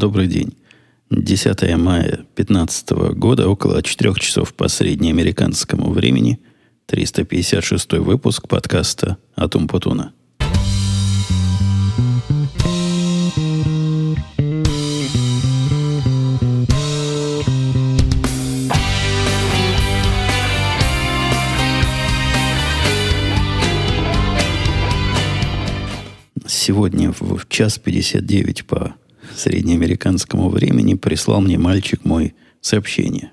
добрый день. 10 мая 2015 года, около 4 часов по среднеамериканскому времени, 356 выпуск подкаста «Атум Путуна». Сегодня в час 59 по среднеамериканскому времени прислал мне мальчик мой сообщение,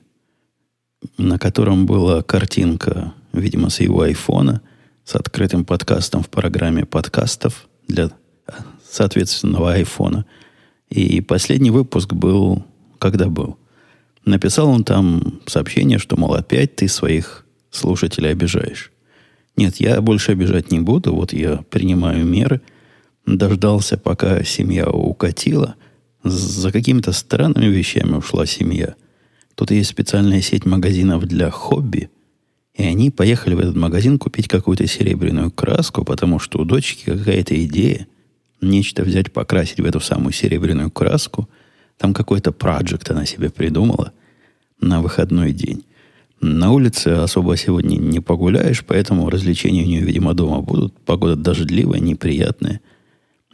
на котором была картинка, видимо, с его айфона, с открытым подкастом в программе подкастов для соответственного айфона. И последний выпуск был, когда был. Написал он там сообщение, что, мол, опять ты своих слушателей обижаешь. Нет, я больше обижать не буду. Вот я принимаю меры. Дождался, пока семья укатила – за какими-то странными вещами ушла семья. Тут есть специальная сеть магазинов для хобби. И они поехали в этот магазин купить какую-то серебряную краску, потому что у дочки какая-то идея нечто взять, покрасить в эту самую серебряную краску. Там какой-то проект она себе придумала на выходной день. На улице особо сегодня не погуляешь, поэтому развлечения у нее, видимо, дома будут. Погода дождливая, неприятная –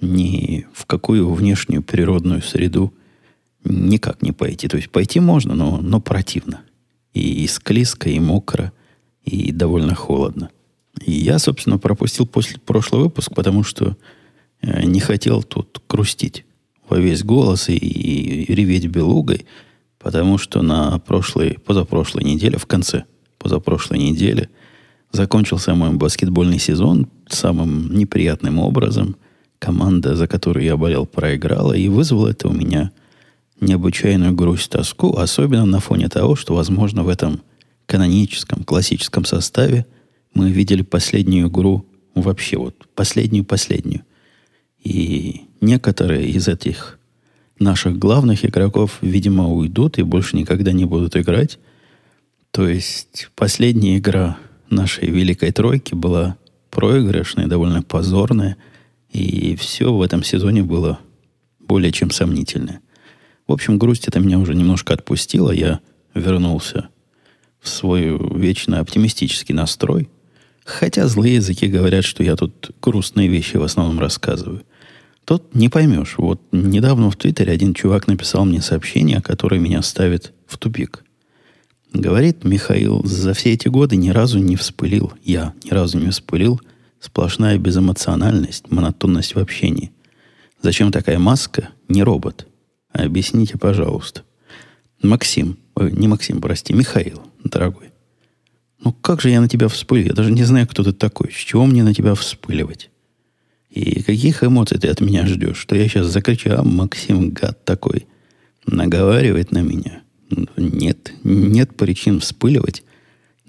ни в какую внешнюю природную среду никак не пойти. То есть пойти можно, но, но противно. И, и склизко, и мокро, и довольно холодно. И я, собственно, пропустил после прошлый выпуск, потому что э, не хотел тут грустить во весь голос и, и реветь белугой, потому что на прошлой, позапрошлой неделе, в конце позапрошлой недели, закончился мой баскетбольный сезон самым неприятным образом команда, за которую я болел, проиграла, и вызвало это у меня необычайную грусть, тоску, особенно на фоне того, что, возможно, в этом каноническом, классическом составе мы видели последнюю игру, вообще вот последнюю-последнюю. И некоторые из этих наших главных игроков, видимо, уйдут и больше никогда не будут играть. То есть последняя игра нашей великой тройки была проигрышная, довольно позорная – и все в этом сезоне было более чем сомнительное. В общем, грусть это меня уже немножко отпустила. Я вернулся в свой вечно оптимистический настрой. Хотя злые языки говорят, что я тут грустные вещи в основном рассказываю. Тут не поймешь. Вот недавно в Твиттере один чувак написал мне сообщение, которое меня ставит в тупик. Говорит Михаил, за все эти годы ни разу не вспылил, я ни разу не вспылил – Сплошная безэмоциональность, монотонность в общении. Зачем такая маска? Не робот. Объясните, пожалуйста. Максим, ой, не Максим, прости, Михаил, дорогой. Ну как же я на тебя вспылил? Я даже не знаю, кто ты такой. С чего мне на тебя вспыливать? И каких эмоций ты от меня ждешь? Что я сейчас закричу, а Максим, гад такой, наговаривает на меня? Нет, нет причин вспыливать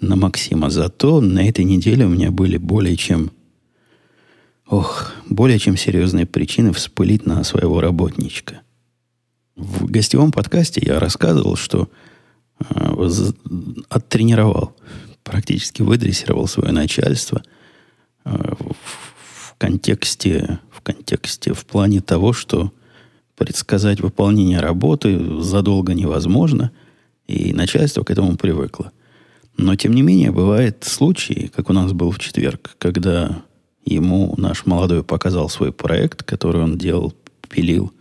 на Максима. Зато на этой неделе у меня были более чем Ох, более чем серьезные причины вспылить на своего работничка. В гостевом подкасте я рассказывал, что э, оттренировал, практически выдрессировал свое начальство э, в, в контексте, в контексте, в плане того, что предсказать выполнение работы задолго невозможно, и начальство к этому привыкло. Но, тем не менее, бывают случаи, как у нас был в четверг, когда Ему наш молодой показал свой проект, который он делал, пилил.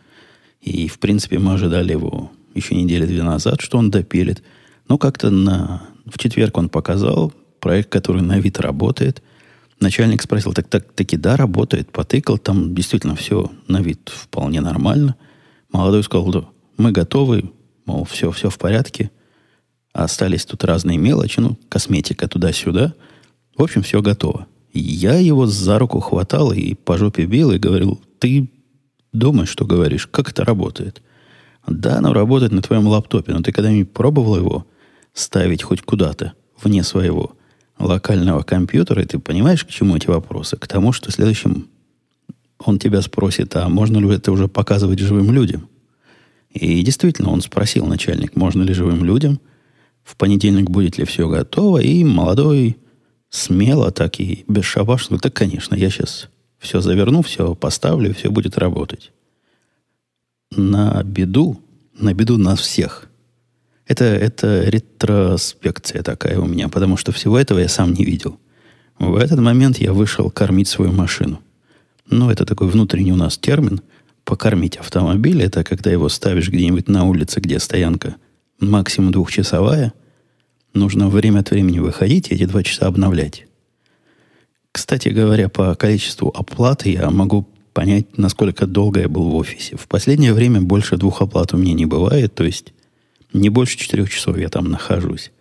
И, в принципе, мы ожидали его еще недели две назад, что он допилит. Но как-то на... в четверг он показал проект, который на вид работает. Начальник спросил, так, так таки да, работает, потыкал, там действительно все на вид вполне нормально. Молодой сказал, да, мы готовы, мол, все, все в порядке. Остались тут разные мелочи, ну, косметика туда-сюда. В общем, все готово. Я его за руку хватал и по жопе бил и говорил, ты думаешь, что говоришь, как это работает? Да, оно работает на твоем лаптопе, но ты когда-нибудь пробовал его ставить хоть куда-то, вне своего локального компьютера, и ты понимаешь, к чему эти вопросы? К тому, что следующим он тебя спросит, а можно ли это уже показывать живым людям? И действительно, он спросил начальник, можно ли живым людям, в понедельник будет ли все готово, и молодой смело, так и бесшабашно, так, конечно, я сейчас все заверну, все поставлю, все будет работать. на беду, на беду нас всех. Это, это ретроспекция такая у меня, потому что всего этого я сам не видел. В этот момент я вышел кормить свою машину. Ну, это такой внутренний у нас термин. Покормить автомобиль – это когда его ставишь где-нибудь на улице, где стоянка максимум двухчасовая. Нужно время от времени выходить и эти два часа обновлять. Кстати говоря, по количеству оплаты я могу понять, насколько долго я был в офисе. В последнее время больше двух оплат у меня не бывает, то есть не больше четырех часов я там нахожусь.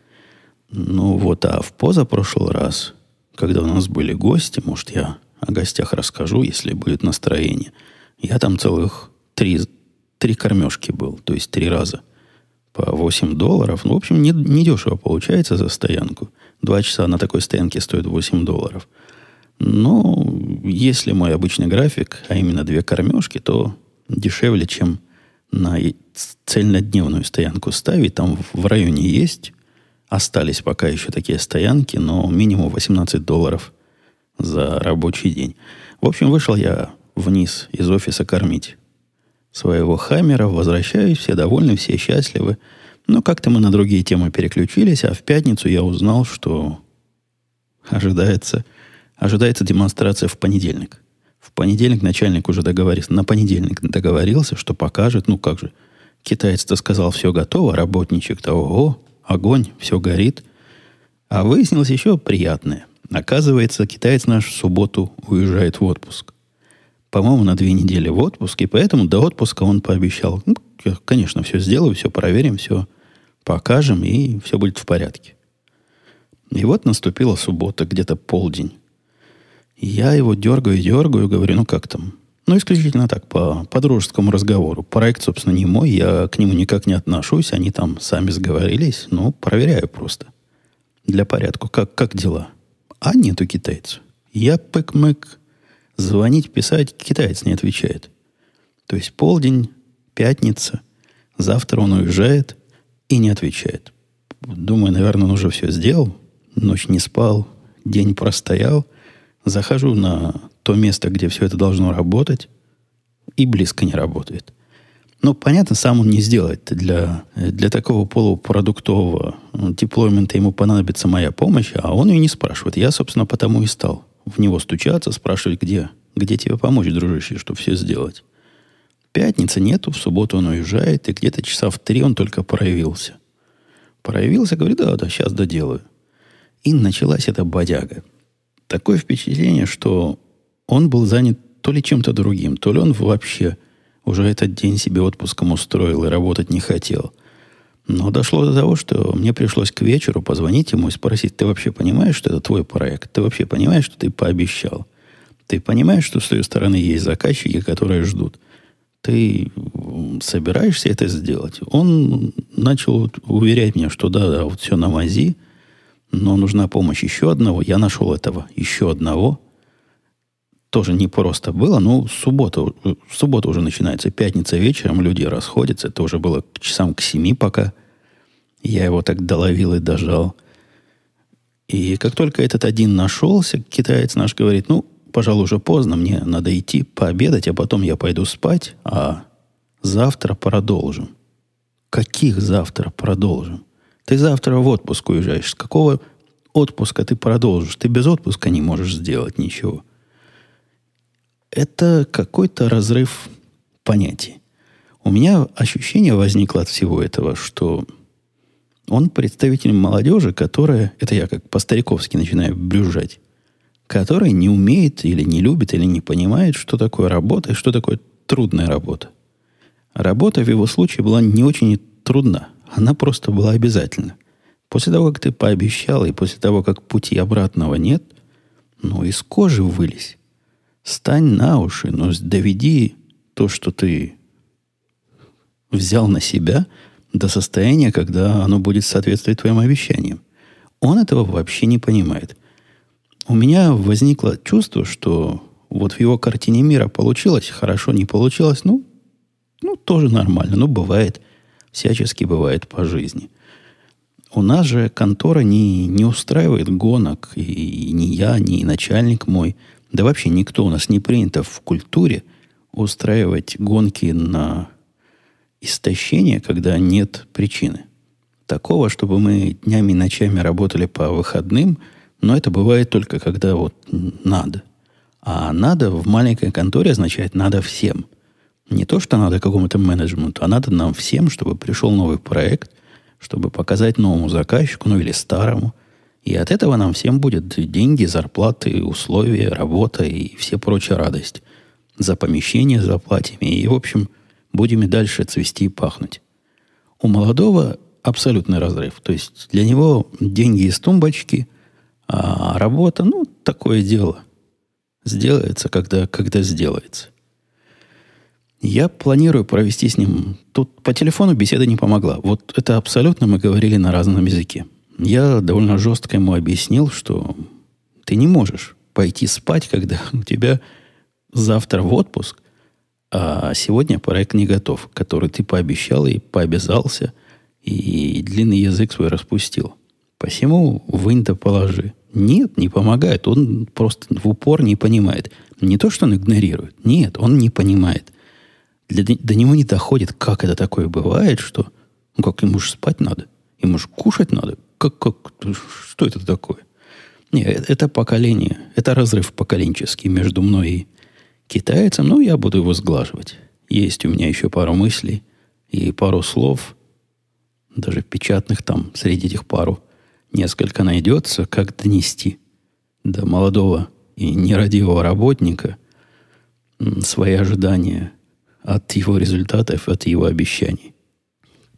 Ну вот, а в позапрошлый раз, когда у нас были гости, может, я о гостях расскажу, если будет настроение. Я там целых три, три кормежки был, то есть три раза по 8 долларов. Ну, в общем, не, не дешево получается за стоянку. Два часа на такой стоянке стоит 8 долларов – но если мой обычный график, а именно две кормежки, то дешевле, чем на цельнодневную стоянку ставить. Там в районе есть. Остались пока еще такие стоянки, но минимум 18 долларов за рабочий день. В общем, вышел я вниз из офиса кормить своего хаммера, возвращаюсь, все довольны, все счастливы. Но как-то мы на другие темы переключились, а в пятницу я узнал, что ожидается Ожидается демонстрация в понедельник. В понедельник начальник уже договорился, на понедельник договорился, что покажет, ну как же, китаец-то сказал, все готово, работничек-то, ого, огонь, все горит. А выяснилось еще приятное. Оказывается, китаец наш в субботу уезжает в отпуск. По-моему, на две недели в отпуск, и поэтому до отпуска он пообещал, ну, конечно, все сделаю, все проверим, все покажем, и все будет в порядке. И вот наступила суббота, где-то полдень. Я его дергаю, дергаю, говорю, ну как там? Ну, исключительно так, по, по дружескому разговору. Проект, собственно, не мой, я к нему никак не отношусь, они там сами сговорились, ну, проверяю просто. Для порядка, как, как дела? А нету китайцев. Я пык-мык, звонить, писать, китаец не отвечает. То есть полдень, пятница, завтра он уезжает и не отвечает. Думаю, наверное, он уже все сделал, ночь не спал, день простоял – Захожу на то место, где все это должно работать, и близко не работает. Ну, понятно, сам он не сделает. Для, для такого полупродуктового деплоймента ему понадобится моя помощь, а он ее не спрашивает. Я, собственно, потому и стал в него стучаться, спрашивать, где, где тебе помочь, дружище, чтобы все сделать. Пятницы нету, в субботу он уезжает, и где-то часа в три он только проявился. Проявился, говорит, да, да, сейчас доделаю. И началась эта бодяга такое впечатление, что он был занят то ли чем-то другим, то ли он вообще уже этот день себе отпуском устроил и работать не хотел. Но дошло до того, что мне пришлось к вечеру позвонить ему и спросить, ты вообще понимаешь, что это твой проект? Ты вообще понимаешь, что ты пообещал? Ты понимаешь, что с той стороны есть заказчики, которые ждут? Ты собираешься это сделать? Он начал уверять меня, что да, да, вот все на мази, но нужна помощь еще одного. Я нашел этого еще одного. Тоже не просто было, но суббота, суббота уже начинается. Пятница вечером, люди расходятся. Это уже было к часам к семи пока. Я его так доловил и дожал. И как только этот один нашелся, китаец наш говорит, ну, пожалуй, уже поздно, мне надо идти пообедать, а потом я пойду спать, а завтра продолжим. Каких завтра продолжим? Ты завтра в отпуск уезжаешь. С какого отпуска ты продолжишь? Ты без отпуска не можешь сделать ничего. Это какой-то разрыв понятий. У меня ощущение возникло от всего этого, что он представитель молодежи, которая, это я как по-стариковски начинаю брюжать, которая не умеет или не любит, или не понимает, что такое работа и что такое трудная работа. Работа в его случае была не очень трудна. Она просто была обязательна. После того, как ты пообещал, и после того, как пути обратного нет, ну, из кожи вылезь. Стань на уши, но доведи то, что ты взял на себя, до состояния, когда оно будет соответствовать твоим обещаниям. Он этого вообще не понимает. У меня возникло чувство, что вот в его картине мира получилось, хорошо не получилось, ну, ну, тоже нормально, ну, бывает – всячески бывает по жизни. У нас же контора не, не устраивает гонок, и, ни я, ни начальник мой, да вообще никто у нас не принято в культуре устраивать гонки на, истощения, когда нет причины. Такого, чтобы мы днями и ночами работали по выходным, но это бывает только когда вот надо. А надо в маленькой конторе означает надо всем. Не то, что надо какому-то менеджменту, а надо нам всем, чтобы пришел новый проект, чтобы показать новому заказчику, ну или старому. И от этого нам всем будет деньги, зарплаты, условия, работа и все прочая радость. За помещение заплатим. И, в общем, будем и дальше цвести и пахнуть. У молодого абсолютный разрыв. То есть для него деньги из тумбочки, а работа, ну, такое дело. Сделается, когда, когда сделается. Я планирую провести с ним... Тут по телефону беседа не помогла. Вот это абсолютно мы говорили на разном языке. Я довольно жестко ему объяснил, что ты не можешь пойти спать, когда у тебя завтра в отпуск, а сегодня проект не готов, который ты пообещал и пообязался, и длинный язык свой распустил. Посему вынь да положи. Нет, не помогает. Он просто в упор не понимает. Не то, что он игнорирует. Нет, он не понимает. Для, до него не доходит, как это такое бывает, что ну как ему же спать надо, ему же кушать надо. Как, как, что это такое? Нет, это поколение, это разрыв поколенческий между мной и китайцем, но я буду его сглаживать. Есть у меня еще пару мыслей и пару слов, даже печатных там среди этих пару несколько найдется, как донести до молодого и нерадивого работника свои ожидания от его результатов, от его обещаний.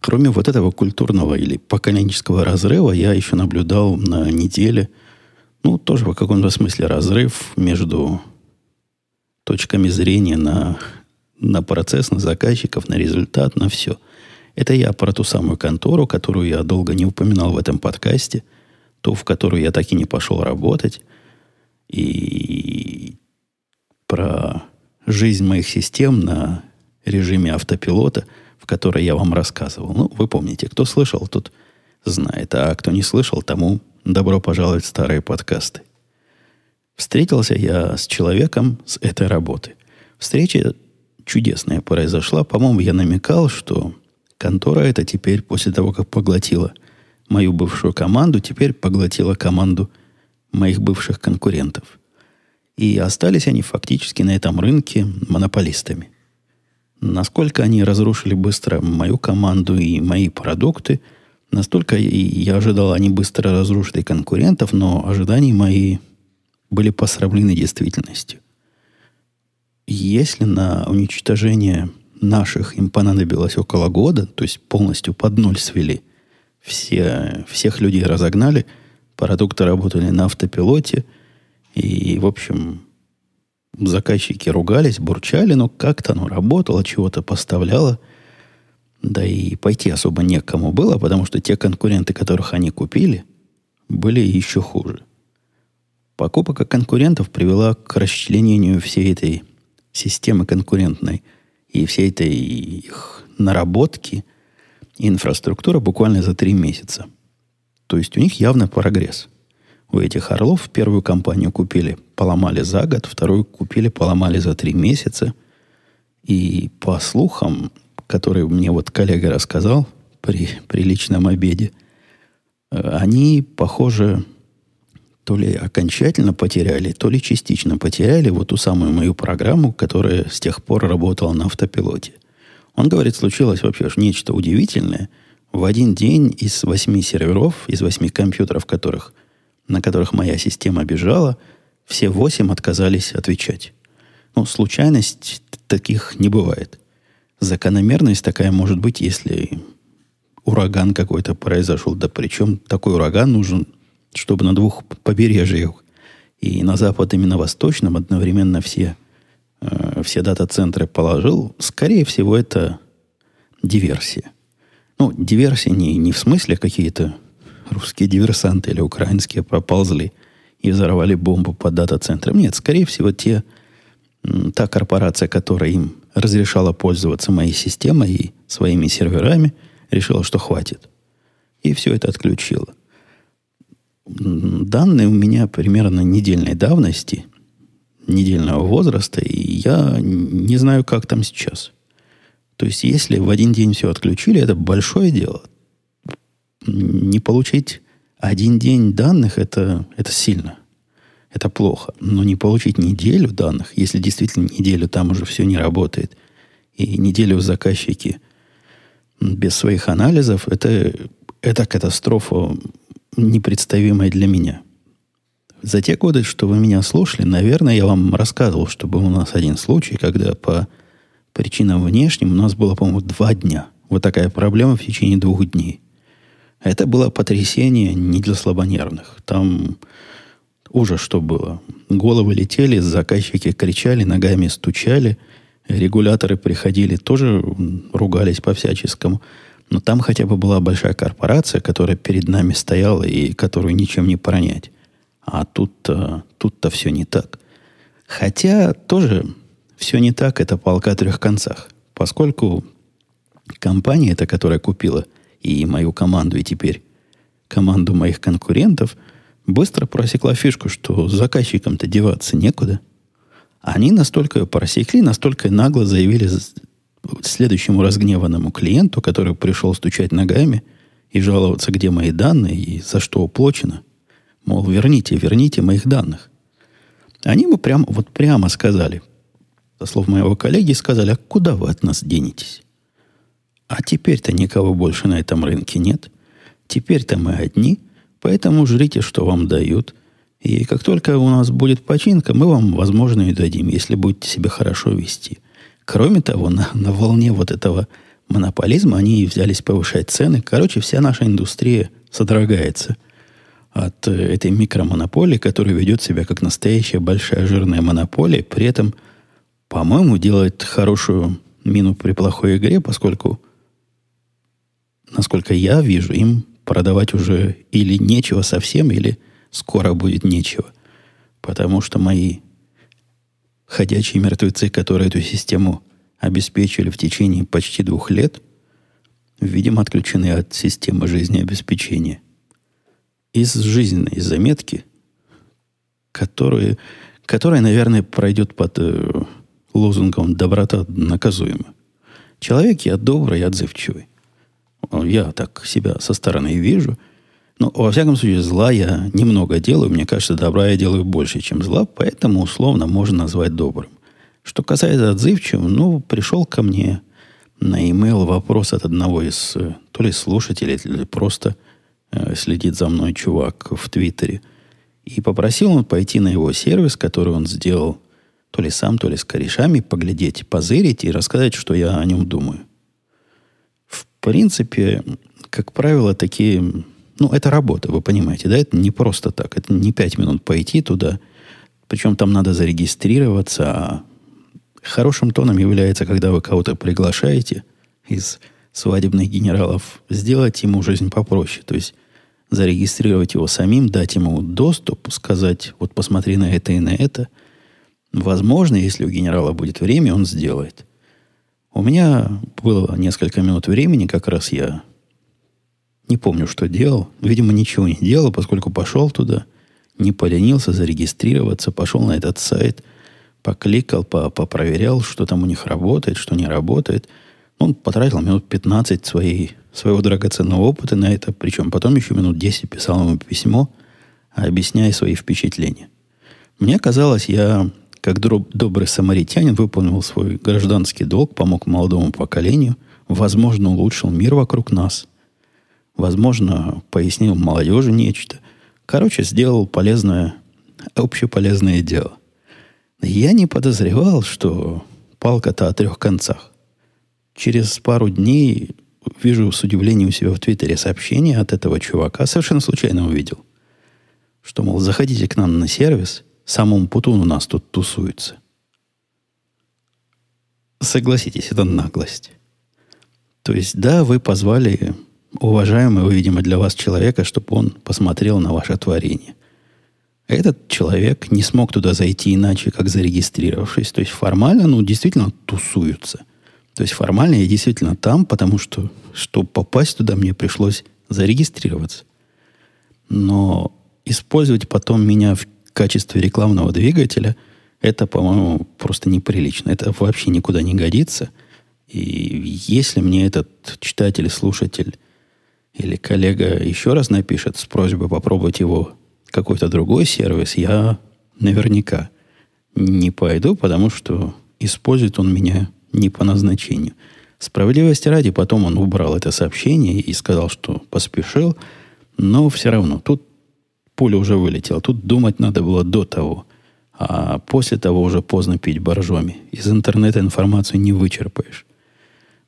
Кроме вот этого культурного или поколенческого разрыва, я еще наблюдал на неделе, ну, тоже в каком-то смысле разрыв между точками зрения на, на процесс, на заказчиков, на результат, на все. Это я про ту самую контору, которую я долго не упоминал в этом подкасте, ту, в которую я так и не пошел работать, и про жизнь моих систем на режиме автопилота, в которой я вам рассказывал. Ну, вы помните, кто слышал, тот знает, а кто не слышал, тому добро пожаловать в старые подкасты. Встретился я с человеком с этой работы. Встреча чудесная произошла. По-моему, я намекал, что контора эта теперь, после того, как поглотила мою бывшую команду, теперь поглотила команду моих бывших конкурентов. И остались они фактически на этом рынке монополистами. Насколько они разрушили быстро мою команду и мои продукты, настолько я ожидал, они быстро разрушили конкурентов, но ожидания мои были посрамлены действительностью. Если на уничтожение наших им понадобилось около года, то есть полностью под ноль свели, все, всех людей разогнали, продукты работали на автопилоте, и, в общем, заказчики ругались, бурчали, но как-то оно работало, чего-то поставляло. Да и пойти особо некому было, потому что те конкуренты, которых они купили, были еще хуже. Покупка конкурентов привела к расчленению всей этой системы конкурентной и всей этой их наработки инфраструктуры буквально за три месяца. То есть у них явно прогресс – у этих орлов первую компанию купили, поломали за год, вторую купили, поломали за три месяца. И по слухам, которые мне вот коллега рассказал при, при личном обеде, э, они, похоже, то ли окончательно потеряли, то ли частично потеряли вот ту самую мою программу, которая с тех пор работала на автопилоте. Он говорит, случилось вообще нечто удивительное. В один день из восьми серверов, из восьми компьютеров, которых на которых моя система бежала, все восемь отказались отвечать. Ну, случайность таких не бывает. Закономерность такая может быть, если ураган какой-то произошел. Да причем такой ураган нужен, чтобы на двух побережьях и на запад, и на восточном одновременно все, э, все дата-центры положил. Скорее всего, это диверсия. Ну, диверсия не, не в смысле какие-то русские диверсанты или украинские проползли и взорвали бомбу под дата-центром. Нет, скорее всего, те, та корпорация, которая им разрешала пользоваться моей системой и своими серверами, решила, что хватит. И все это отключила. Данные у меня примерно недельной давности, недельного возраста, и я не знаю, как там сейчас. То есть, если в один день все отключили, это большое дело. Не получить один день данных это, это сильно. Это плохо. Но не получить неделю данных, если действительно неделю там уже все не работает, и неделю заказчики без своих анализов, это, это катастрофа непредставимая для меня. За те годы, что вы меня слушали, наверное, я вам рассказывал, что был у нас один случай, когда по причинам внешним у нас было, по-моему, два дня. Вот такая проблема в течение двух дней. Это было потрясение не для слабонервных. Там ужас что было. Головы летели, заказчики кричали, ногами стучали, регуляторы приходили, тоже ругались по-всяческому. Но там хотя бы была большая корпорация, которая перед нами стояла и которую ничем не пронять. А тут-то, тут-то все не так. Хотя тоже все не так, это полка о трех концах. Поскольку компания, эта, которая купила и мою команду, и теперь команду моих конкурентов, быстро просекла фишку, что заказчикам-то деваться некуда. Они настолько просекли, настолько нагло заявили следующему разгневанному клиенту, который пришел стучать ногами и жаловаться, где мои данные и за что уплочено – Мол, верните, верните моих данных. Они ему прямо, вот прямо сказали, со слов моего коллеги, сказали, а куда вы от нас денетесь? А теперь-то никого больше на этом рынке нет. Теперь-то мы одни, поэтому жрите, что вам дают. И как только у нас будет починка, мы вам, возможно, и дадим, если будете себя хорошо вести. Кроме того, на, на волне вот этого монополизма они взялись повышать цены. Короче, вся наша индустрия содрогается – от э, этой микромонополии, которая ведет себя как настоящая большая жирная монополия, при этом, по-моему, делает хорошую мину при плохой игре, поскольку, насколько я вижу, им продавать уже или нечего совсем, или скоро будет нечего. Потому что мои ходячие мертвецы, которые эту систему обеспечивали в течение почти двух лет, видимо, отключены от системы жизнеобеспечения из жизненной заметки, которую, которая, наверное, пройдет под э, лозунгом «доброта наказуема». Человек я добрый и отзывчивый. Я так себя со стороны вижу. Но, во всяком случае, зла я немного делаю. Мне кажется, добра я делаю больше, чем зла, поэтому условно можно назвать добрым. Что касается отзывчивым, ну, пришел ко мне на e-mail вопрос от одного из э, то ли слушателей, или просто Э, следит за мной чувак в Твиттере. И попросил он пойти на его сервис, который он сделал то ли сам, то ли с корешами, поглядеть, позырить и рассказать, что я о нем думаю. Принципе, как правило, такие... Ну, это работа, вы понимаете, да? Это не просто так. Это не пять минут пойти туда. Причем там надо зарегистрироваться. А хорошим тоном является, когда вы кого-то приглашаете из свадебных генералов, сделать ему жизнь попроще. То есть зарегистрировать его самим, дать ему доступ, сказать, вот посмотри на это и на это. Возможно, если у генерала будет время, он сделает. У меня было несколько минут времени, как раз я не помню, что делал. Видимо, ничего не делал, поскольку пошел туда, не поленился зарегистрироваться, пошел на этот сайт, покликал, попроверял, что там у них работает, что не работает. Он потратил минут 15 своей своего драгоценного опыта на это, причем потом еще минут 10 писал ему письмо, объясняя свои впечатления. Мне казалось, я, как добрый самаритянин, выполнил свой гражданский долг, помог молодому поколению, возможно, улучшил мир вокруг нас, возможно, пояснил молодежи нечто. Короче, сделал полезное, общеполезное дело. Я не подозревал, что палка-то о трех концах. Через пару дней вижу с удивлением у себя в Твиттере сообщение от этого чувака, совершенно случайно увидел, что, мол, заходите к нам на сервис, самому Путун у нас тут тусуется. Согласитесь, это наглость. То есть, да, вы позвали уважаемого, видимо, для вас человека, чтобы он посмотрел на ваше творение. Этот человек не смог туда зайти иначе, как зарегистрировавшись. То есть формально, ну, действительно тусуются – то есть формально я действительно там, потому что, чтобы попасть туда, мне пришлось зарегистрироваться. Но использовать потом меня в качестве рекламного двигателя, это, по-моему, просто неприлично. Это вообще никуда не годится. И если мне этот читатель, слушатель или коллега еще раз напишет с просьбой попробовать его какой-то другой сервис, я наверняка не пойду, потому что использует он меня не по назначению. Справедливости ради, потом он убрал это сообщение и сказал, что поспешил, но все равно тут пуля уже вылетела. Тут думать надо было до того. А после того уже поздно пить боржоми. Из интернета информацию не вычерпаешь.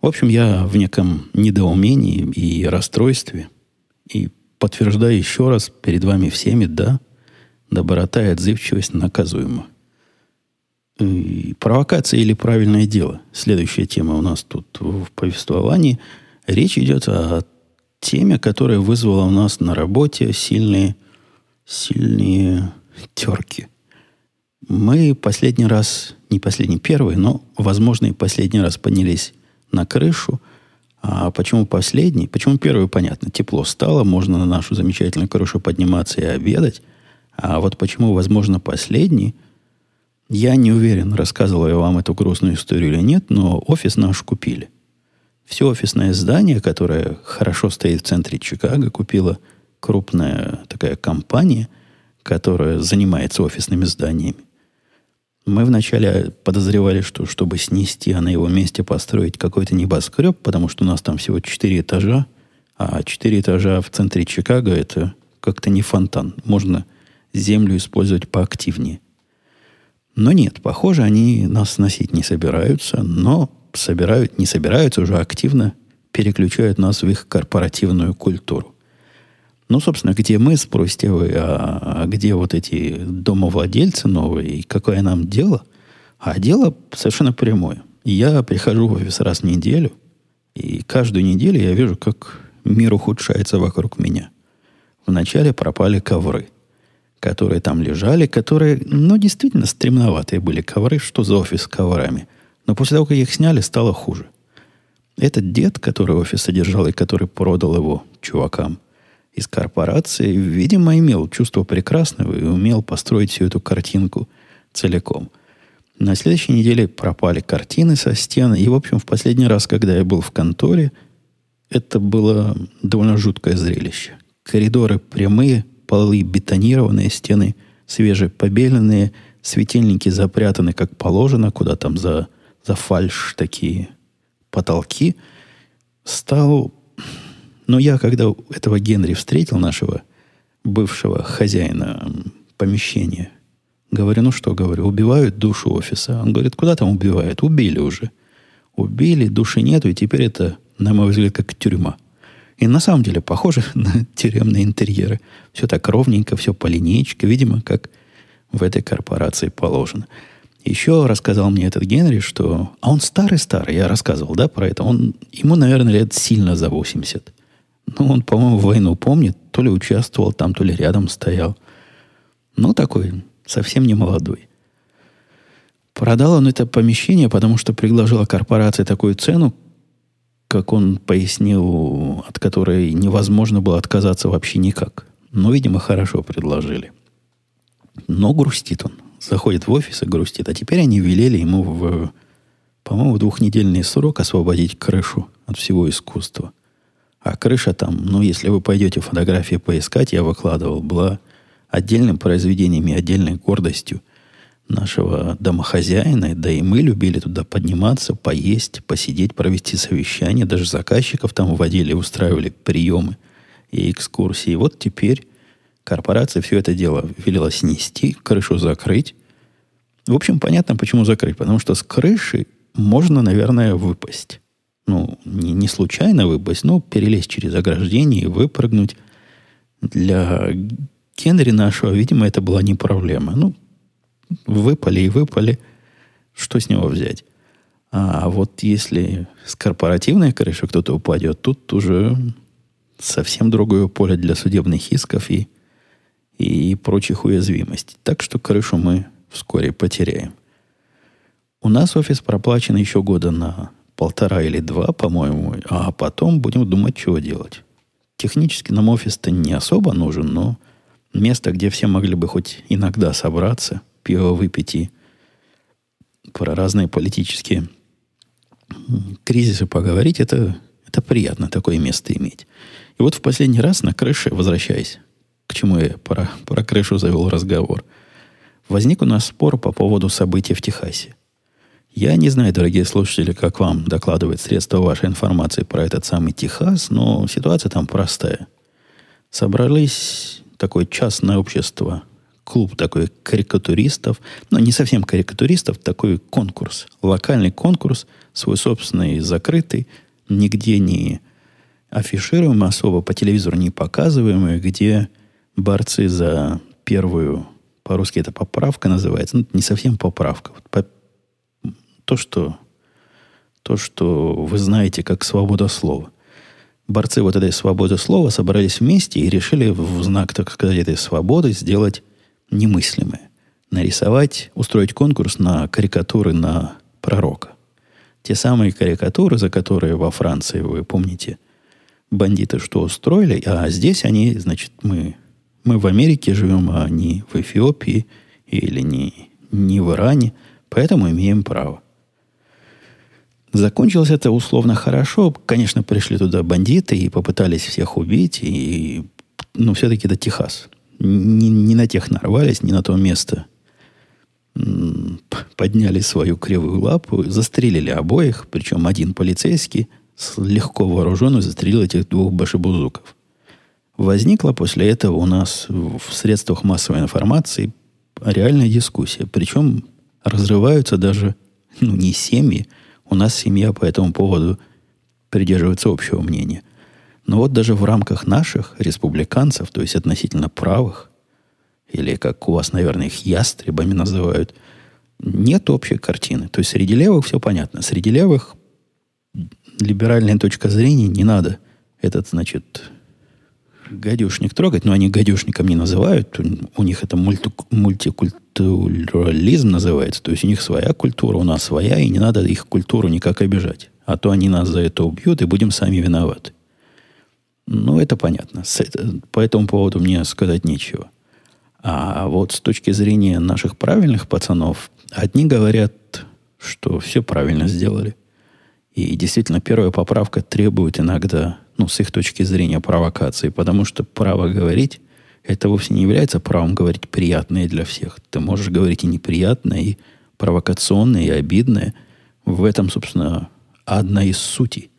В общем, я в неком недоумении и расстройстве. И подтверждаю еще раз перед вами всеми, да, доброта и отзывчивость наказуема. И провокация или правильное дело. Следующая тема у нас тут в повествовании. Речь идет о теме, которая вызвала у нас на работе сильные, сильные терки – мы последний раз, не последний, первый, но, возможно, и последний раз поднялись на крышу. А почему последний? Почему первый, понятно. Тепло стало, можно на нашу замечательную крышу подниматься и обедать. А вот почему, возможно, последний, я не уверен, рассказывал я вам эту грустную историю или нет, но офис наш купили. Все офисное здание, которое хорошо стоит в центре Чикаго, купила крупная такая компания, которая занимается офисными зданиями. Мы вначале подозревали, что чтобы снести, а на его месте построить какой-то небоскреб, потому что у нас там всего четыре этажа, а четыре этажа в центре Чикаго это как-то не фонтан. Можно землю использовать поактивнее. Но нет, похоже, они нас сносить не собираются, но собирают, не собираются, уже активно переключают нас в их корпоративную культуру. Ну, собственно, где мы, спросите вы, а, а где вот эти домовладельцы новые, и какое нам дело? А дело совершенно прямое. Я прихожу в офис раз в неделю, и каждую неделю я вижу, как мир ухудшается вокруг меня. Вначале пропали ковры, которые там лежали, которые, ну, действительно стремноватые были ковры. Что за офис с коврами? Но после того, как их сняли, стало хуже. Этот дед, который офис содержал и который продал его чувакам, из корпорации, видимо, имел чувство прекрасного и умел построить всю эту картинку целиком. На следующей неделе пропали картины со стены. И, в общем, в последний раз, когда я был в конторе, это было довольно жуткое зрелище. Коридоры прямые, полы бетонированные, стены свежепобеленные, светильники запрятаны как положено, куда там за, за фальш такие потолки. Стал но я, когда этого Генри встретил, нашего бывшего хозяина помещения, говорю, ну что, говорю, убивают душу офиса. Он говорит, куда там убивают? Убили уже. Убили, души нету, и теперь это, на мой взгляд, как тюрьма. И на самом деле похоже на тюремные интерьеры. Все так ровненько, все по линейке, видимо, как в этой корпорации положено. Еще рассказал мне этот Генри, что... А он старый-старый, я рассказывал, да, про это. Он, ему, наверное, лет сильно за 80. Ну, он, по-моему, войну помнит. То ли участвовал там, то ли рядом стоял. Ну, такой, совсем не молодой. Продал он это помещение, потому что предложила корпорация такую цену, как он пояснил, от которой невозможно было отказаться вообще никак. Но, видимо, хорошо предложили. Но грустит он. Заходит в офис и грустит. А теперь они велели ему в, по-моему, двухнедельный срок освободить крышу от всего искусства. А крыша там, ну, если вы пойдете фотографии поискать, я выкладывал, была отдельным произведением и отдельной гордостью нашего домохозяина. Да и мы любили туда подниматься, поесть, посидеть, провести совещание. Даже заказчиков там вводили, устраивали приемы и экскурсии. И вот теперь корпорация все это дело велела снести, крышу закрыть. В общем, понятно, почему закрыть. Потому что с крыши можно, наверное, выпасть ну, не, не случайно выпасть, но перелезть через ограждение и выпрыгнуть. Для Генри нашего, видимо, это была не проблема. Ну, выпали и выпали. Что с него взять? А вот если с корпоративной крыши кто-то упадет, тут уже совсем другое поле для судебных исков и, и прочих уязвимостей. Так что крышу мы вскоре потеряем. У нас офис проплачен еще года на полтора или два, по-моему, а потом будем думать, чего делать. Технически нам офис-то не особо нужен, но место, где все могли бы хоть иногда собраться, пиво выпить и про разные политические кризисы поговорить, это, это приятно такое место иметь. И вот в последний раз на крыше, возвращаясь, к чему я про, про крышу завел разговор, возник у нас спор по поводу событий в Техасе. Я не знаю, дорогие слушатели, как вам докладывает средства вашей информации про этот самый Техас, но ситуация там простая. Собрались такое частное общество, клуб такой карикатуристов, но не совсем карикатуристов, такой конкурс, локальный конкурс, свой собственный закрытый, нигде не афишируемый, особо по телевизору не показываемый, где борцы за первую, по-русски это поправка называется, ну, не совсем поправка, вот по, то, что, то, что вы знаете как свобода слова. Борцы вот этой свободы слова собрались вместе и решили в знак, так сказать, этой свободы сделать немыслимое. Нарисовать, устроить конкурс на карикатуры на пророка. Те самые карикатуры, за которые во Франции, вы помните, бандиты что устроили, а здесь они, значит, мы, мы в Америке живем, а не в Эфиопии или не, не в Иране, поэтому имеем право. Закончилось это условно хорошо. Конечно, пришли туда бандиты и попытались всех убить. И, ну, все-таки это Техас. Не, не на тех нарвались, не на то место. Подняли свою кривую лапу, застрелили обоих, причем один полицейский, легко вооруженный, застрелил этих двух башебузуков. Возникла после этого у нас в средствах массовой информации реальная дискуссия. Причем разрываются даже ну, не семьи, у нас семья по этому поводу придерживается общего мнения. Но вот даже в рамках наших республиканцев, то есть относительно правых, или как у вас, наверное, их ястребами называют, нет общей картины. То есть среди левых все понятно. Среди левых либеральная точка зрения не надо этот, значит, гадюшник трогать, но они гадюшником не называют. У них это мульти, мультикультурализм называется. То есть у них своя культура, у нас своя, и не надо их культуру никак обижать. А то они нас за это убьют, и будем сами виноваты. Ну, это понятно. По этому поводу мне сказать нечего. А вот с точки зрения наших правильных пацанов, одни говорят, что все правильно сделали. И действительно, первая поправка требует иногда ну, с их точки зрения, провокации, потому что право говорить это вовсе не является правом говорить приятное для всех. Ты можешь говорить и неприятное, и провокационное, и обидное. В этом, собственно, одна из сути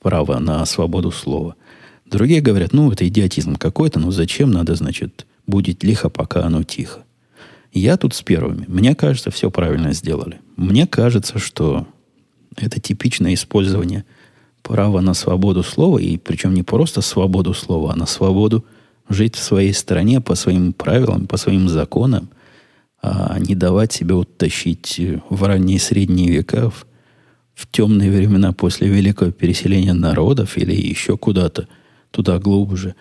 права на свободу слова. Другие говорят, ну, это идиотизм какой-то, ну, зачем надо, значит, будет лихо, пока оно тихо. Я тут с первыми. Мне кажется, все правильно сделали. Мне кажется, что это типичное использование – право на свободу слова, и причем не просто свободу слова, а на свободу жить в своей стране по своим правилам, по своим законам, а не давать себя утащить в ранние средние века, в, в темные времена после великого переселения народов или еще куда-то туда глубже,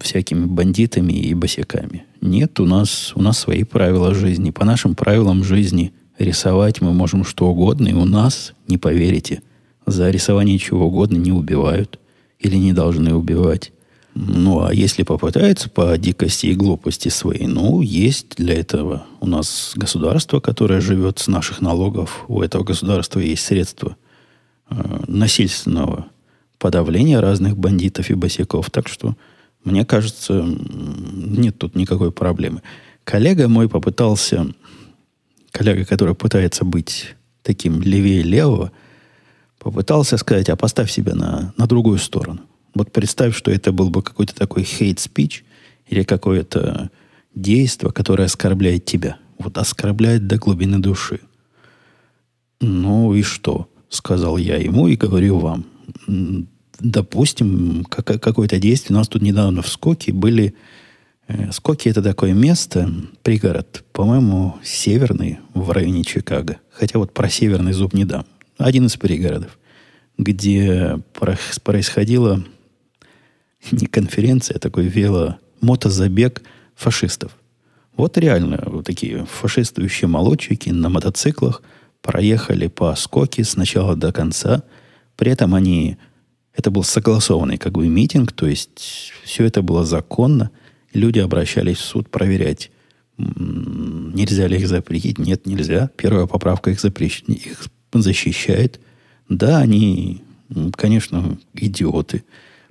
всякими бандитами и босиками. Нет, у нас, у нас свои правила жизни. По нашим правилам жизни рисовать мы можем что угодно, и у нас, не поверите, за рисование чего угодно не убивают или не должны убивать. Ну, а если попытаются по дикости и глупости своей, ну, есть для этого у нас государство, которое живет с наших налогов. У этого государства есть средства э, насильственного подавления разных бандитов и босиков. Так что, мне кажется, нет тут никакой проблемы. Коллега мой попытался, коллега, который пытается быть таким левее левого, попытался сказать, а поставь себя на, на другую сторону. Вот представь, что это был бы какой-то такой speech или какое-то действие, которое оскорбляет тебя. Вот оскорбляет до глубины души. Ну и что? Сказал я ему и говорю вам. Допустим, какое-то действие. У нас тут недавно в Скоке были... Э, Скоки это такое место, пригород, по-моему, северный, в районе Чикаго. Хотя вот про северный зуб не дам один из пригородов, где происходила не конференция, а такой вело мотозабег фашистов. Вот реально вот такие фашистующие молодчики на мотоциклах проехали по скоке с начала до конца. При этом они... Это был согласованный как бы митинг, то есть все это было законно. Люди обращались в суд проверять, нельзя ли их запретить. Нет, нельзя. Первая поправка их, запрещ... их защищает. Да, они, конечно, идиоты.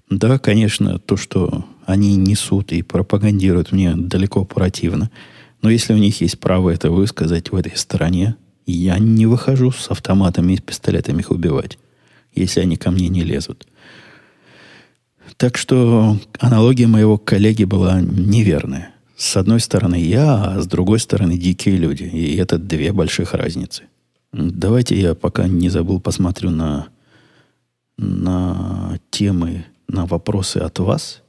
Да, конечно, то, что они несут и пропагандируют, мне далеко противно. Но если у них есть право это высказать в этой стране, я не выхожу с автоматами и с пистолетами их убивать, если они ко мне не лезут. Так что аналогия моего коллеги была неверная. С одной стороны я, а с другой стороны дикие люди. И это две больших разницы. Давайте я пока не забыл, посмотрю на, на темы, на вопросы от вас.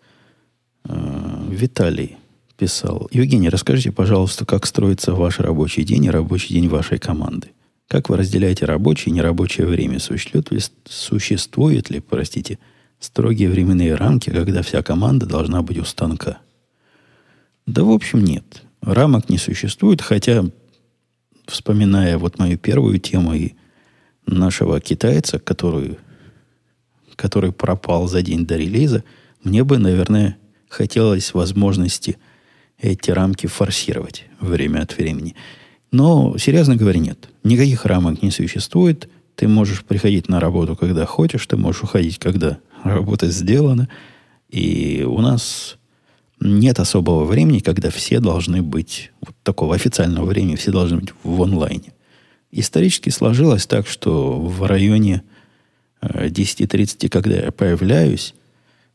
Э, Виталий писал. Евгений, расскажите, пожалуйста, как строится ваш рабочий день и рабочий день вашей команды. Как вы разделяете рабочее и нерабочее время? Существует ли, существует ли простите, строгие временные рамки, когда вся команда должна быть у станка? Да, в общем, нет. Рамок не существует, хотя, вспоминая вот мою первую тему и нашего китайца, который, который пропал за день до релиза, мне бы, наверное, хотелось возможности – эти рамки форсировать время от времени. Но, серьезно говоря, нет. Никаких рамок не существует. Ты можешь приходить на работу, когда хочешь, ты можешь уходить, когда работа сделана. И у нас нет особого времени, когда все должны быть, вот такого официального времени, все должны быть в онлайне. Исторически сложилось так, что в районе 10.30, э, когда я появляюсь,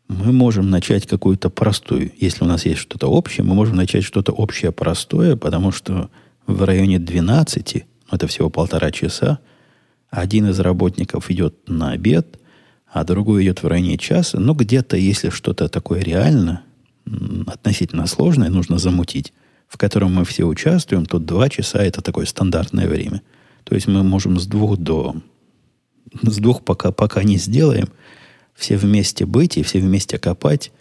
мы можем начать какую-то простую. Если у нас есть что-то общее, мы можем начать что-то общее простое, потому что в районе 12, это всего полтора часа, один из работников идет на обед, а другой идет в районе часа. Но где-то, если что-то такое реально, относительно сложное, нужно замутить, в котором мы все участвуем, то два часа это такое стандартное время. То есть мы можем с двух до... С двух пока, пока не сделаем – все вместе быть и все вместе копать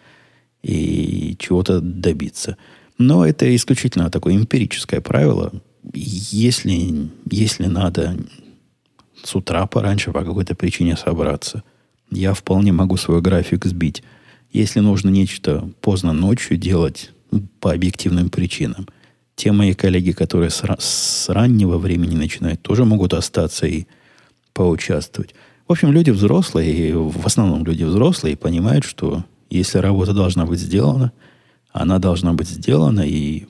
и чего-то добиться. Но это исключительно такое эмпирическое правило. Если, если надо с утра пораньше по какой-то причине собраться, я вполне могу свой график сбить. Если нужно нечто поздно ночью делать по объективным причинам, те мои коллеги, которые с, с раннего времени начинают, тоже могут остаться и поучаствовать. В общем, люди взрослые, в основном люди взрослые, понимают, что если работа должна быть сделана, она должна быть сделана, и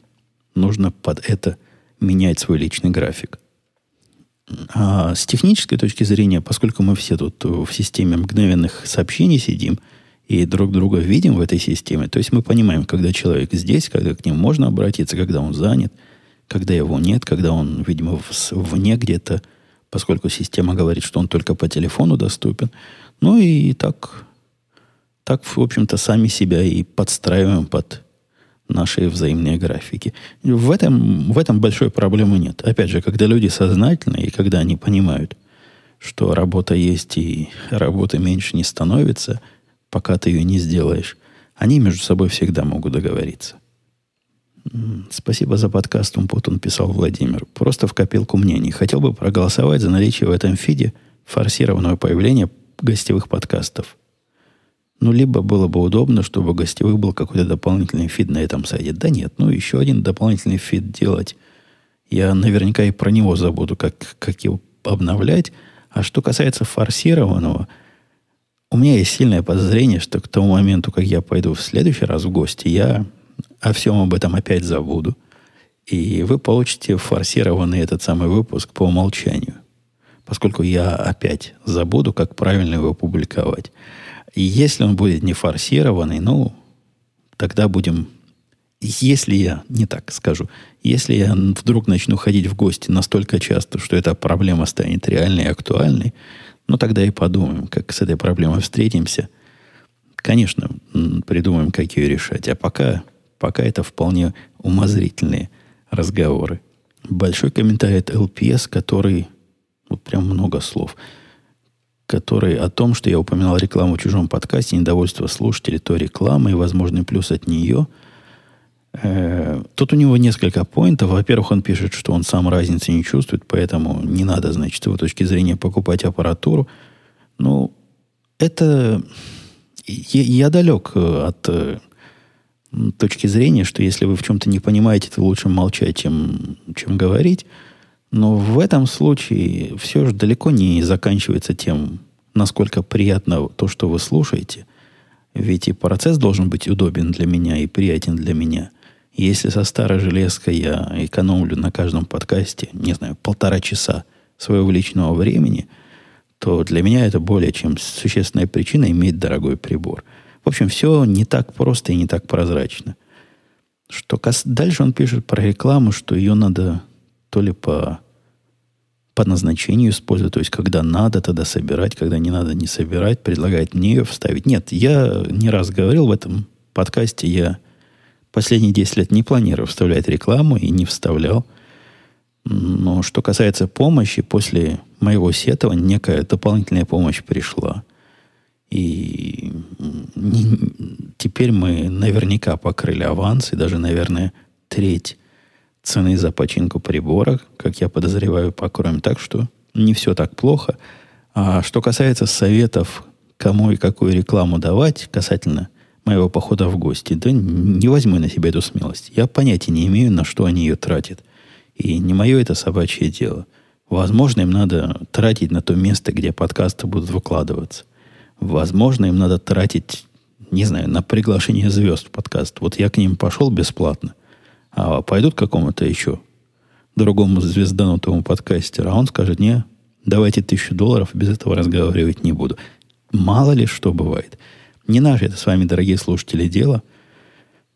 нужно под это менять свой личный график. А с технической точки зрения, поскольку мы все тут в системе мгновенных сообщений сидим и друг друга видим в этой системе, то есть мы понимаем, когда человек здесь, когда к нему можно обратиться, когда он занят, когда его нет, когда он, видимо, вне где-то поскольку система говорит, что он только по телефону доступен. Ну и так, так в общем-то, сами себя и подстраиваем под наши взаимные графики. В этом, в этом большой проблемы нет. Опять же, когда люди сознательные, и когда они понимают, что работа есть и работы меньше не становится, пока ты ее не сделаешь, они между собой всегда могут договориться. Спасибо за подкаст, Умпутун, писал Владимир. Просто в копилку мнений. Хотел бы проголосовать за наличие в этом фиде форсированного появления гостевых подкастов. Ну, либо было бы удобно, чтобы у гостевых был какой-то дополнительный фид на этом сайте. Да нет, ну, еще один дополнительный фид делать. Я наверняка и про него забуду, как, как его обновлять. А что касается форсированного, у меня есть сильное подозрение, что к тому моменту, как я пойду в следующий раз в гости, я о всем об этом опять забуду. И вы получите форсированный этот самый выпуск по умолчанию. Поскольку я опять забуду, как правильно его публиковать. И если он будет не форсированный, ну, тогда будем... Если я, не так скажу, если я вдруг начну ходить в гости настолько часто, что эта проблема станет реальной и актуальной, ну, тогда и подумаем, как с этой проблемой встретимся. Конечно, придумаем, как ее решать. А пока Пока это вполне умозрительные разговоры. Большой комментарий от LPS, который, вот прям много слов, который о том, что я упоминал рекламу в чужом подкасте, недовольство слушателей то рекламы и возможный плюс от нее. Э, тут у него несколько поинтов. Во-первых, он пишет, что он сам разницы не чувствует, поэтому не надо, значит, с его точки зрения покупать аппаратуру. Ну, это... Я, далек от э, точки зрения, что если вы в чем-то не понимаете, то лучше молчать, чем, чем говорить. Но в этом случае все же далеко не заканчивается тем, насколько приятно то, что вы слушаете. Ведь и процесс должен быть удобен для меня и приятен для меня. Если со старой железкой я экономлю на каждом подкасте, не знаю, полтора часа своего личного времени, то для меня это более чем существенная причина иметь дорогой прибор. В общем, все не так просто и не так прозрачно. Что кас... Дальше он пишет про рекламу, что ее надо то ли по, по назначению использовать, то есть когда надо, тогда собирать, когда не надо, не собирать, предлагает мне ее вставить. Нет, я не раз говорил в этом подкасте, я последние 10 лет не планирую вставлять рекламу и не вставлял. Но что касается помощи, после моего сетования некая дополнительная помощь пришла. И не, теперь мы наверняка покрыли аванс и даже, наверное, треть цены за починку прибора, как я подозреваю, покроем. Так что не все так плохо. А что касается советов, кому и какую рекламу давать касательно моего похода в гости, да не возьму на себя эту смелость. Я понятия не имею, на что они ее тратят. И не мое это собачье дело. Возможно, им надо тратить на то место, где подкасты будут выкладываться. Возможно, им надо тратить, не знаю, на приглашение звезд в подкаст. Вот я к ним пошел бесплатно. А пойдут к какому-то еще другому звезданутому подкастеру, а он скажет, не, давайте тысячу долларов, без этого разговаривать не буду. Мало ли что бывает. Не наше это с вами, дорогие слушатели, дело –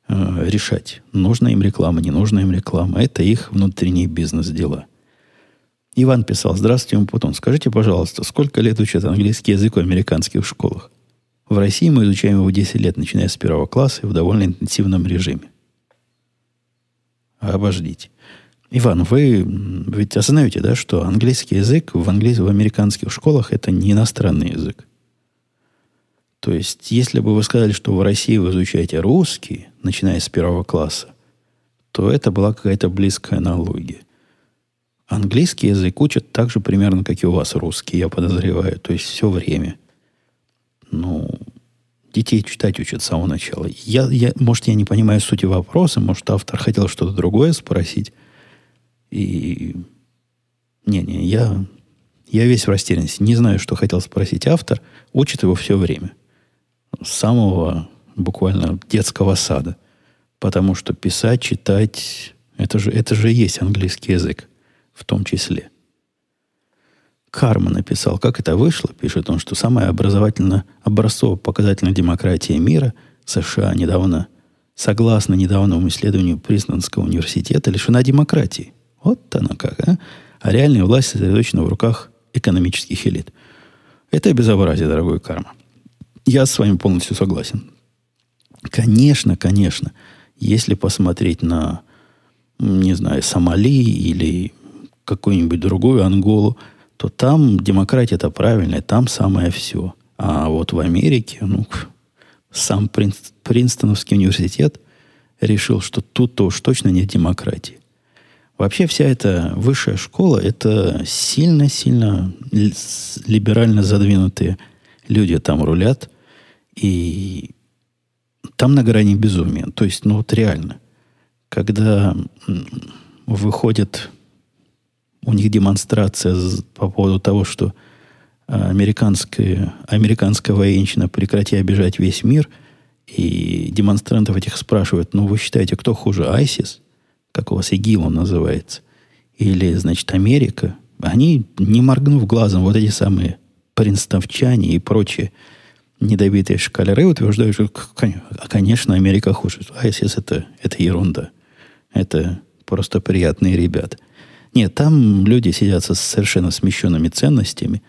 э, решать, нужна им реклама, не нужна им реклама. Это их внутренний бизнес-дела. Иван писал, здравствуйте, Умпутун, скажите, пожалуйста, сколько лет учат английский язык в американских школах? В России мы изучаем его 10 лет, начиная с первого класса и в довольно интенсивном режиме. Обождите. Иван, вы ведь осознаете, да, что английский язык в, английских, в американских школах это не иностранный язык. То есть, если бы вы сказали, что в России вы изучаете русский, начиная с первого класса, то это была какая-то близкая аналогия. Английский язык учат так же примерно, как и у вас русский, я подозреваю. То есть все время. Ну, детей читать учат с самого начала. Я, я, может, я не понимаю сути вопроса, может, автор хотел что-то другое спросить. И... Не-не, я, я весь в растерянности. Не знаю, что хотел спросить автор. Учит его все время самого буквально детского сада. Потому что писать, читать, это же, это же есть английский язык в том числе. Карма написал, как это вышло, пишет он, что самая образовательно образцово-показательная демократия мира, США, недавно, согласно недавнему исследованию Признанского университета, лишена демократии. Вот оно как, а? А реальная власть сосредоточена в руках экономических элит. Это безобразие, дорогой карма. Я с вами полностью согласен. Конечно, конечно, если посмотреть на, не знаю, Сомали или какую-нибудь другую Анголу, то там демократия это правильная, там самое все. А вот в Америке, ну, сам Принст, Принстоновский университет решил, что тут-то уж точно нет демократии. Вообще вся эта высшая школа – это сильно-сильно либерально задвинутые люди там рулят. И там на грани безумия. То есть, ну вот реально, когда выходит у них демонстрация по поводу того, что американская, американская военщина прекрати обижать весь мир, и демонстрантов этих спрашивают, ну вы считаете, кто хуже, ISIS, как у вас ИГИЛ он называется, или, значит, Америка, они, не моргнув глазом, вот эти самые принстовчане и прочие недобитые шкалеры утверждают, что, конечно, Америка хуже. А если это, это ерунда. Это просто приятные ребята. Нет, там люди сидят со совершенно смещенными ценностями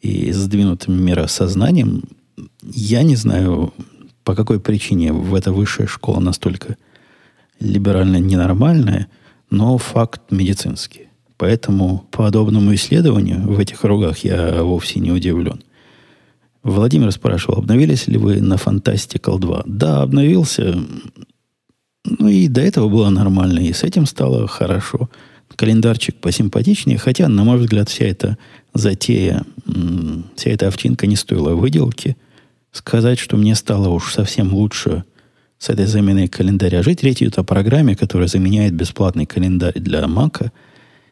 и сдвинутым миросознанием. Я не знаю, по какой причине в эта высшая школа настолько либерально ненормальная, но факт медицинский. Поэтому подобному исследованию в этих кругах я вовсе не удивлен. Владимир спрашивал, обновились ли вы на Fantastical 2? Да, обновился. Ну и до этого было нормально, и с этим стало хорошо. Календарчик посимпатичнее, хотя, на мой взгляд, вся эта затея, вся эта овчинка не стоила выделки. Сказать, что мне стало уж совсем лучше с этой заменой календаря жить. Речь идет о программе, которая заменяет бесплатный календарь для Мака.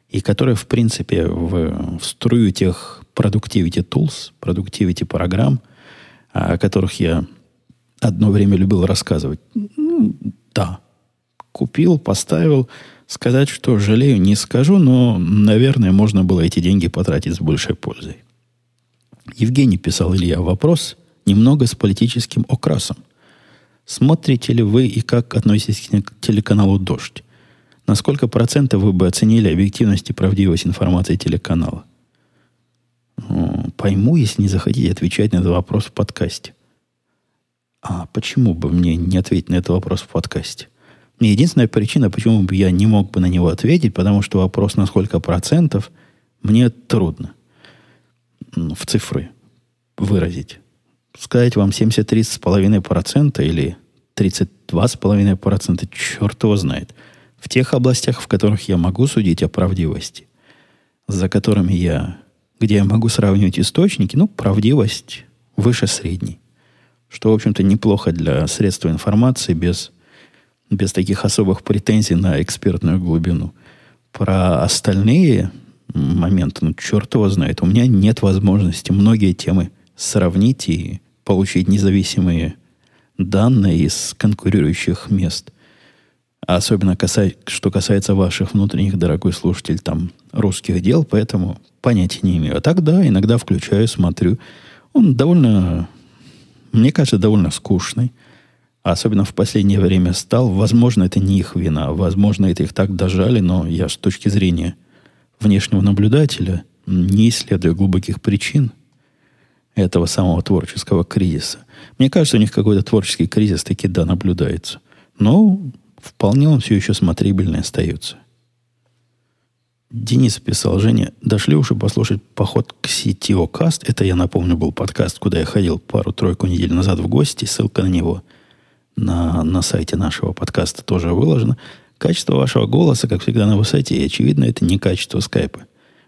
И которые, в принципе, в, в струю тех productivity tools, productivity программ, о которых я одно время любил рассказывать. Ну, да. Купил, поставил. Сказать, что жалею, не скажу, но, наверное, можно было эти деньги потратить с большей пользой. Евгений писал Илья вопрос немного с политическим окрасом. Смотрите ли вы и как относитесь к телеканалу «Дождь»? На сколько процентов вы бы оценили объективность и правдивость информации телеканала? Пойму, если не захотите отвечать на этот вопрос в подкасте. А почему бы мне не ответить на этот вопрос в подкасте? Единственная причина, почему бы я не мог бы на него ответить, потому что вопрос на сколько процентов мне трудно в цифры выразить. Сказать вам 73,5% или 32,5%, черт его знает. В тех областях, в которых я могу судить о правдивости, за которыми я, где я могу сравнивать источники, ну, правдивость выше средней. Что, в общем-то, неплохо для средства информации без, без таких особых претензий на экспертную глубину. Про остальные моменты, ну, черт его знает. У меня нет возможности многие темы сравнить и получить независимые данные из конкурирующих мест. Особенно касай, что касается ваших внутренних, дорогой слушатель, там русских дел, поэтому понятия не имею. А так, да, иногда включаю, смотрю. Он довольно мне кажется, довольно скучный. Особенно в последнее время стал. Возможно, это не их вина. Возможно, это их так дожали, но я с точки зрения внешнего наблюдателя не исследую глубоких причин этого самого творческого кризиса. Мне кажется, у них какой-то творческий кризис таки да наблюдается. Но вполне он все еще смотрибельный остается. Денис писал, Женя, дошли уже послушать поход к CTO Cast. Это, я напомню, был подкаст, куда я ходил пару-тройку недель назад в гости. Ссылка на него на, на сайте нашего подкаста тоже выложена. Качество вашего голоса, как всегда, на высоте. И, очевидно, это не качество скайпа.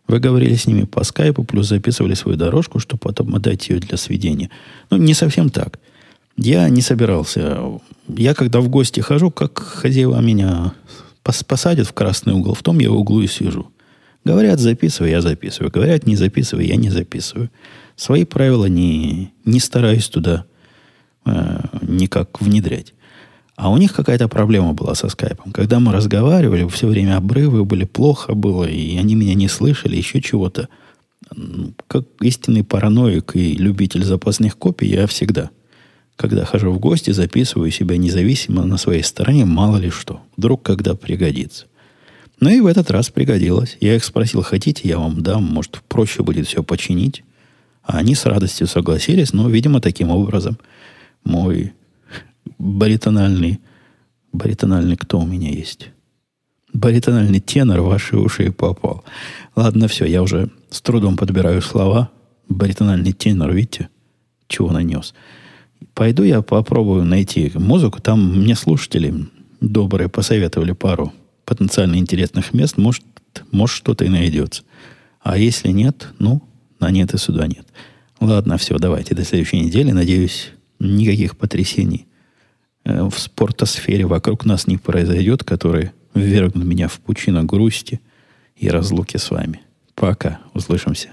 Вы говорили с ними по скайпу, плюс записывали свою дорожку, чтобы потом отдать ее для сведения. Ну, не совсем так. Я не собирался. Я, когда в гости хожу, как хозяева меня посадят в красный угол, в том я в углу и сижу. Говорят, записывай, я записываю. Говорят, не записывай, я не записываю. Свои правила не, не стараюсь туда э, никак внедрять. А у них какая-то проблема была со скайпом. Когда мы разговаривали, все время обрывы были, плохо было, и они меня не слышали, еще чего-то. Как истинный параноик и любитель запасных копий, я всегда – когда хожу в гости, записываю себя независимо на своей стороне, мало ли что. Вдруг когда пригодится. Ну и в этот раз пригодилось. Я их спросил, хотите, я вам дам, может, проще будет все починить. А они с радостью согласились, но, видимо, таким образом мой баритональный, баритональный кто у меня есть? Баритональный тенор в ваши уши и попал. Ладно, все, я уже с трудом подбираю слова. Баритональный тенор, видите, чего нанес. Пойду я попробую найти музыку. Там мне слушатели добрые посоветовали пару потенциально интересных мест. Может, может что-то и найдется. А если нет, ну, на нет и сюда нет. Ладно, все, давайте до следующей недели. Надеюсь, никаких потрясений э, в спортосфере вокруг нас не произойдет, которые ввергнут меня в пучину грусти и разлуки с вами. Пока. Услышимся.